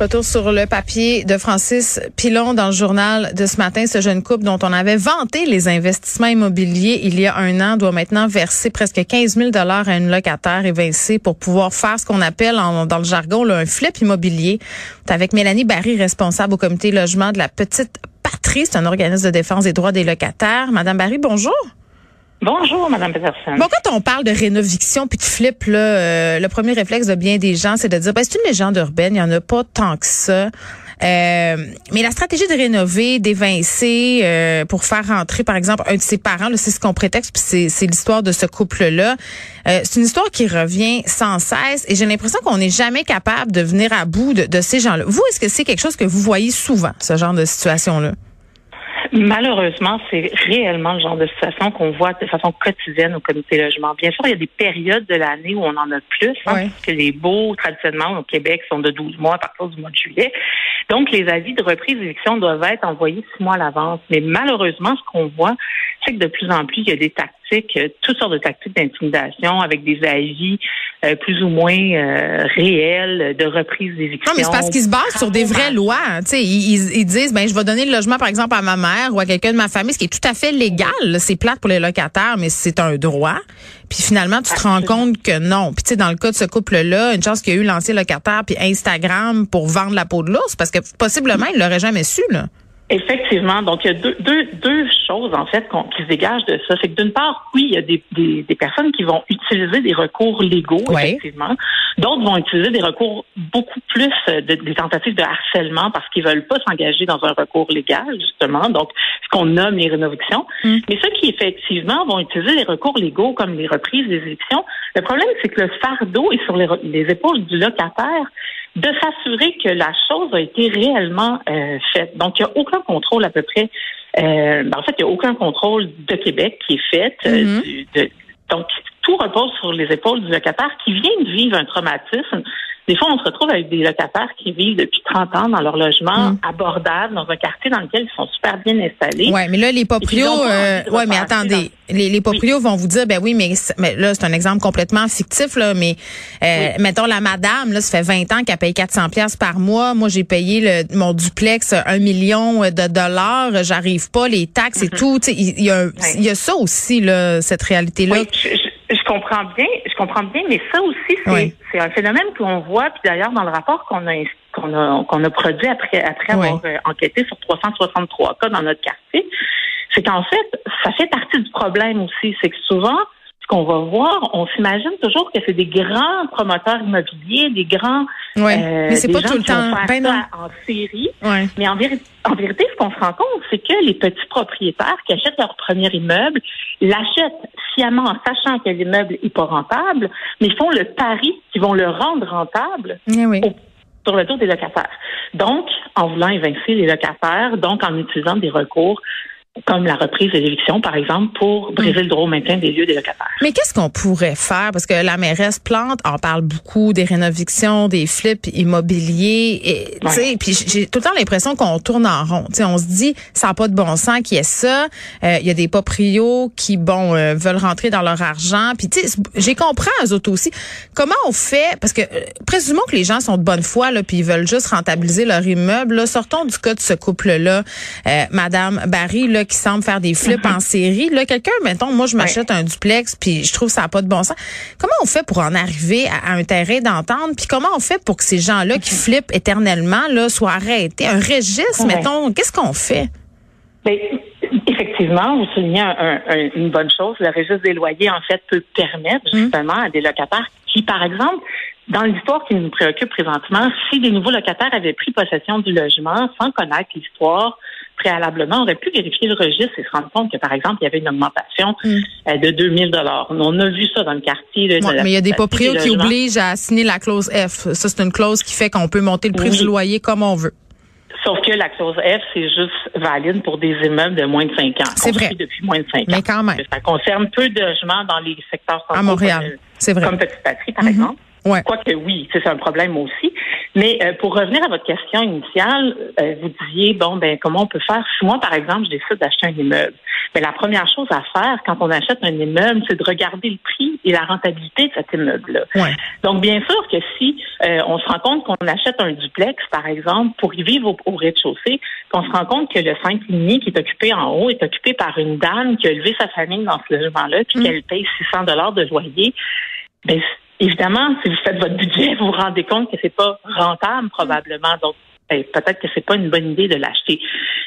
Retour sur le papier de Francis Pilon dans le journal de ce matin. Ce jeune couple dont on avait vanté les investissements immobiliers il y a un an doit maintenant verser presque 15 000 dollars à une locataire évincée pour pouvoir faire ce qu'on appelle dans le jargon un flip immobilier. C'est avec Mélanie Barry, responsable au comité logement de la Petite Patrie. C'est un organisme de défense des droits des locataires. Madame Barry, bonjour. Bonjour, Madame Peterson. Bon, quand on parle de rénoviction puis de flip, là, euh, le premier réflexe de bien des gens, c'est de dire, ben, c'est une légende urbaine, il y en a pas tant que ça. Euh, mais la stratégie de rénover, d'évincer, euh, pour faire rentrer, par exemple, un de ses parents, c'est ce qu'on prétexte, puis c'est, c'est l'histoire de ce couple-là. Euh, c'est une histoire qui revient sans cesse, et j'ai l'impression qu'on n'est jamais capable de venir à bout de, de ces gens-là. Vous, est-ce que c'est quelque chose que vous voyez souvent, ce genre de situation-là? Malheureusement, c'est réellement le genre de situation qu'on voit de façon quotidienne au comité logement. Bien sûr, il y a des périodes de l'année où on en a plus, hein, parce que les baux, traditionnellement, au Québec, sont de 12 mois à partir du mois de juillet. Donc, les avis de reprise d'éviction doivent être envoyés six mois à l'avance. Mais malheureusement, ce qu'on voit, de plus en plus, il y a des tactiques, euh, toutes sortes de tactiques d'intimidation avec des avis euh, plus ou moins euh, réels de reprise d'éviction. Non, mais c'est parce qu'ils se basent sur des vraies lois. hein. Ils, ils- ils disent, ben, je vais donner le logement, par exemple, à ma mère ou à quelqu'un de ma famille, ce qui est tout à fait légal. C'est plate pour les locataires, mais c'est un droit. Puis finalement, tu te rends compte que non. Puis tu sais, dans le cas de ce couple-là, une chance qu'il y a eu l'ancien locataire puis Instagram pour vendre la peau de l'ours, parce que possiblement, il l'aurait jamais su, là. Effectivement. Donc, il y a deux, deux, deux choses, en fait, qu'on- qui se dégagent de ça. C'est que d'une part, oui, il y a des, des, des personnes qui vont utiliser des recours légaux, Ouais. effectivement. D'autres vont utiliser des recours beaucoup plus euh, de- des tentatives de harcèlement parce qu'ils veulent pas s'engager dans un recours légal, justement. Donc, ce qu'on nomme les rénovictions. Mm. Mais ceux qui, effectivement, vont utiliser les recours légaux comme les reprises des évictions, le problème, c'est que le fardeau est sur les épaules du locataire de s'assurer que la chose a été réellement euh, faite. Donc, il n'y a aucun contrôle à peu près. euh, ben, en fait, il n'y a aucun contrôle de Québec qui est fait. euh, Mhm. du- de- donc, tout repose sur les épaules du locataire qui vient de vivre un traumatisme. Des fois, on se retrouve avec des locataires qui vivent depuis 30 ans dans leur logement Mhm. abordable, dans un quartier dans lequel ils sont super bien installés. Ouais, mais là, les proprios, euh, ouais, mais attendez, les, les proprios vont vous dire, ben oui, mais, là, c'est un exemple complètement fictif, là, mais euh, mettons la madame, là, ça fait 20 ans qu'elle paye 400 pièces par mois. Moi, j'ai payé le, mon duplex un million de dollars. J'arrive pas, les taxes et tout. Tu sais, Il y, a un- y a ça aussi, là, cette réalité-là. Oui, je, je- je comprends bien, je comprends bien, mais ça aussi, c'est Oui. un phénomène qu'on voit, puis d'ailleurs, dans le rapport qu'on a qu'on a, qu'on a produit après, après Oui. avoir euh, enquêté sur 363 cas dans notre quartier, c'est qu'en fait, ça fait partie du problème aussi. C'est que souvent, qu'on va voir, on s'imagine toujours que c'est des grands promoteurs immobiliers, des grands Ouais, euh, mais c'est pas tout le temps. Ben ça en série. Ouais. Mais en, véri- en vérité, ce qu'on se rend compte, c'est que les petits propriétaires qui achètent leur premier immeuble l'achètent sciemment en sachant que l'immeuble n'est pas rentable, mais font le pari qu'ils vont le rendre rentable Eh oui. au- sur le dos des locataires. Donc, en voulant évincer les locataires, donc en utilisant des recours comme la reprise de l'éviction, par exemple, pour briser le droit au maintien des lieux des locataires. Mais qu'est-ce qu'on pourrait faire? Parce que la mairesse Plante en parle beaucoup des rénovations, des flips immobiliers. Et, ouais. Puis j'ai tout le temps l'impression qu'on tourne en rond. T'sais, on se dit, ça n'a pas de bon sens qu'il y ait ça. Il euh, y a des proprios qui, bon, euh, veulent rentrer dans leur argent. Puis j'ai compris eux autres aussi. Comment on fait? Parce que euh, présumons que les gens sont de bonne foi, là, puis ils veulent juste rentabiliser leur immeuble. Là. Sortons du cas de ce couple-là, Madame Barry, là, qui semble faire des flips en série. Là, quelqu'un, mettons, moi, je m'achète un duplex, puis je trouve ça n'a pas de bon sens. Comment on fait pour en arriver à, un terrain d'entente? Puis comment on fait pour que ces gens-là qui flippent éternellement là soient arrêtés? Un registre, mettons, qu'est-ce qu'on fait? Bien, effectivement, vous soulignez une bonne chose. Le registre des loyers, en fait, peut permettre hum. justement à des locataires qui, par exemple, dans l'histoire qui nous préoccupe présentement, si des nouveaux locataires avaient pris possession du logement sans connaître l'histoire, préalablement, on aurait pu vérifier le registre et se rendre compte que, par exemple, il y avait une augmentation mm. euh, de 2000 dollars. On a vu ça dans le quartier. mais il y a des propriétaires qui obligent à signer la clause F. Ça, c'est une clause qui fait qu'on peut monter le prix du loyer comme on veut. Sauf que la clause F, c'est juste valide pour des immeubles de moins de 5 ans. C'est vrai. depuis moins de 5 ans. Mais quand même. Ça concerne peu de logements dans les secteurs À Montréal. C'est vrai. Comme Petite Patrie, par mm-hmm. exemple. Ouais. Quoique oui, c'est un problème aussi. Mais euh, pour revenir à votre question initiale, euh, vous disiez bon ben comment on peut faire? Si moi par exemple je décide d'acheter un immeuble. Mais la première chose à faire quand on achète un immeuble, c'est de regarder le prix et la rentabilité de cet immeuble-là. Ouais. Donc bien sûr que si euh, on se rend compte qu'on achète un duplex par exemple pour y vivre au, rez-de-chaussée, qu'on se rend compte que le 5 qui est occupé en haut est occupé par une dame qui a élevé sa famille dans ce logement-là puis mm. qu'elle paye 600 dollars de loyer, ben Évidemment, si vous faites votre budget, vous vous rendez compte que c'est pas rentable probablement. Donc, ben, peut-être que c'est pas une bonne idée de l'acheter.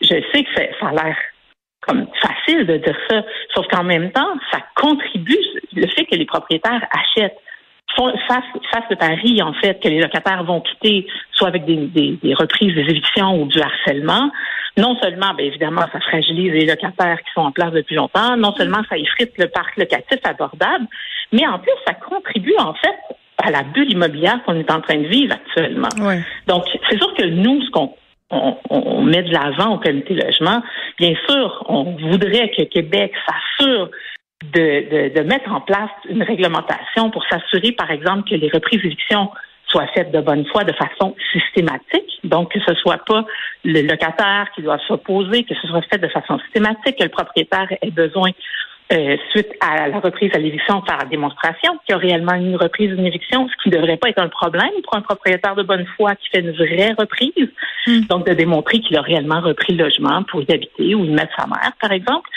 Je sais que ça a l'air comme facile de dire ça, sauf qu'en même temps, ça contribue le fait que les propriétaires achètent face, face le pari, en fait, que les locataires vont quitter, soit avec des, des, reprises des évictions ou du harcèlement. Non seulement, bien évidemment, ça fragilise les locataires qui sont en place depuis longtemps, non seulement ça effrite le parc locatif abordable, mais en plus, ça contribue, en fait, à la bulle immobilière qu'on est en train de vivre actuellement. Donc, c'est sûr que nous, ce qu'on on, met de l'avant au comité logement, bien sûr, on voudrait que Québec s'assure de, de, mettre en place une réglementation pour s'assurer, par exemple, que les reprises d'éviction soient faites de bonne foi de façon systématique. Donc, que ce soit pas le locataire qui doit s'opposer, que ce soit fait de façon systématique, que le propriétaire ait besoin euh, suite à la reprise à l'éviction par démonstration qu'il y a réellement une reprise d'une éviction, ce qui ne devrait pas être un problème pour un propriétaire de bonne foi qui fait une vraie reprise. Hmm. Donc, de démontrer qu'il a réellement repris le logement pour y habiter ou y mettre sa mère, par exemple.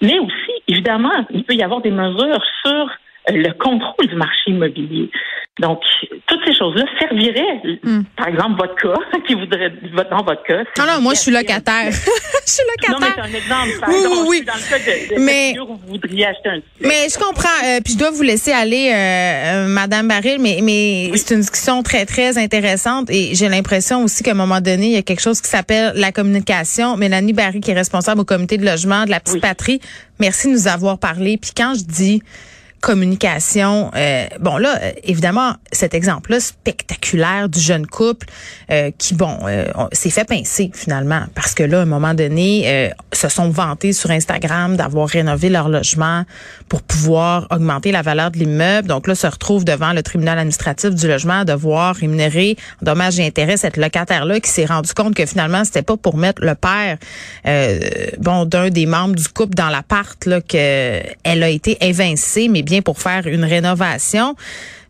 Mais aussi, évidemment, il peut y avoir des mesures sur le contrôle du marché immobilier. Donc, toutes ces choses-là serviraient, hmm. par exemple, votre cas, qui voudrait, dans votre cas. Non, non, moi, je suis locataire. je suis locataire. Non, mais c'est un exemple. Oui, oui, oui. Dans le cas de, de mais, où vous voudriez acheter un Mais je comprends. Euh, puis je dois vous laisser aller, euh, euh Madame Baril, mais, mais c'est une discussion très, très intéressante et j'ai l'impression aussi qu'à un moment donné, il y a quelque chose qui s'appelle la communication. Mélanie Barry, qui est responsable au comité de logement de la petite patrie, merci de nous avoir parlé. Puis quand je dis communication. Euh, bon là, euh, évidemment, cet exemple-là spectaculaire du jeune couple euh, qui, bon, s'est fait pincer finalement parce que là, à un moment donné, se sont vantés sur Instagram d'avoir rénové leur logement pour pouvoir augmenter la valeur de l'immeuble. Donc là, se retrouvent devant le tribunal administratif du logement à devoir rémunérer en dommages et intérêts cette locataire-là qui s'est rendu compte que finalement, c'était pas pour mettre le père, bon, d'un des membres du couple dans l'appart là que elle a été évincée, mais bien pour faire une rénovation.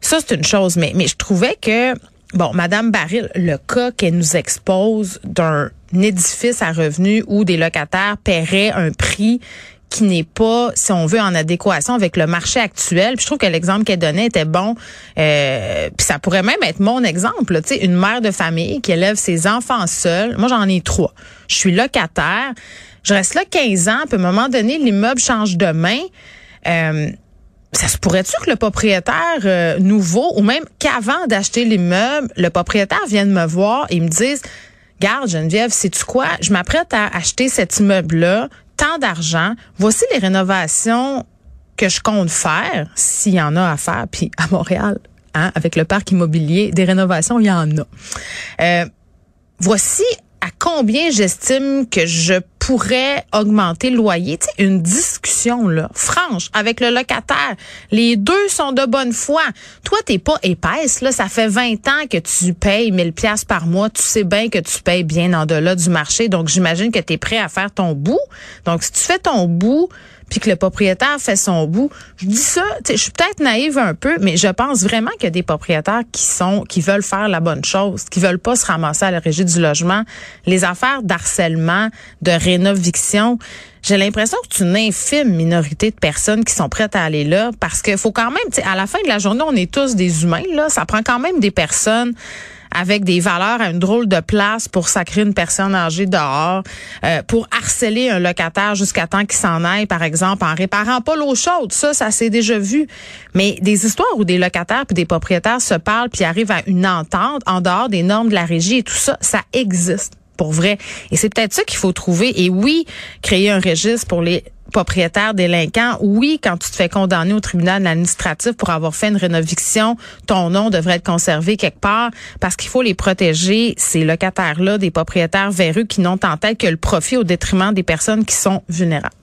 Ça, c'est une chose, mais, mais je trouvais que, bon, Madame Baril, le cas qu'elle nous expose d'un édifice à revenus où des locataires paieraient un prix qui n'est pas, si on veut, en adéquation avec le marché actuel. Puis je trouve que l'exemple qu'elle donnait était bon. Euh, puis ça pourrait même être mon exemple. Tu sais, une mère de famille qui élève ses enfants seuls. Moi, j'en ai trois. Je suis locataire. Je reste là 15 ans. Puis à un moment donné, l'immeuble change de main. Euh, ça se pourrait-tu que le propriétaire euh, nouveau ou même qu'avant d'acheter l'immeuble, le propriétaire vienne me voir et me dise Garde, Geneviève, sais-tu quoi? Je m'apprête à acheter cet immeuble-là, tant d'argent. Voici les rénovations que je compte faire, s'il y en a à faire. Puis à Montréal, hein, avec le parc immobilier, des rénovations, il y en a. Euh, voici à combien j'estime que je pourrait augmenter le loyer. Tu une discussion là, franche, avec le locataire. Les deux sont de bonne foi. Toi, t'es pas épaisse là. Ça fait 20 ans que tu payes 1000 pièces par mois. Tu sais bien que tu payes bien en delà du marché. Donc j'imagine que tu es prêt à faire ton bout. Donc si tu fais ton bout puis que le propriétaire fait son bout. Je dis ça, je suis peut-être naïve un peu, mais je pense vraiment qu'il y a des propriétaires qui sont qui veulent faire la bonne chose, qui veulent pas se ramasser à la régie du logement. Les affaires d'harcèlement, de j'ai l'impression que c'est une infime minorité de personnes qui sont prêtes à aller là parce qu'il faut quand même, à la fin de la journée, on est tous des humains là, ça prend quand même des personnes avec des valeurs à une drôle de place pour sacrer une personne âgée dehors, euh, pour harceler un locataire jusqu'à temps qu'il s'en aille, par exemple, en réparant pas l'eau chaude. Ça, ça s'est déjà vu. Mais des histoires où des locataires puis des propriétaires se parlent puis arrivent à une entente en dehors des normes de la régie et tout ça, ça existe pour vrai. Et c'est peut-être ça qu'il faut trouver. Et oui, créer un registre pour les propriétaire délinquant, oui, quand tu te fais condamner au tribunal administratif pour avoir fait une rénoviction, ton nom devrait être conservé quelque part parce qu'il faut les protéger, ces locataires-là, des propriétaires véreux qui n'ont en tête que le profit au détriment des personnes qui sont vulnérables.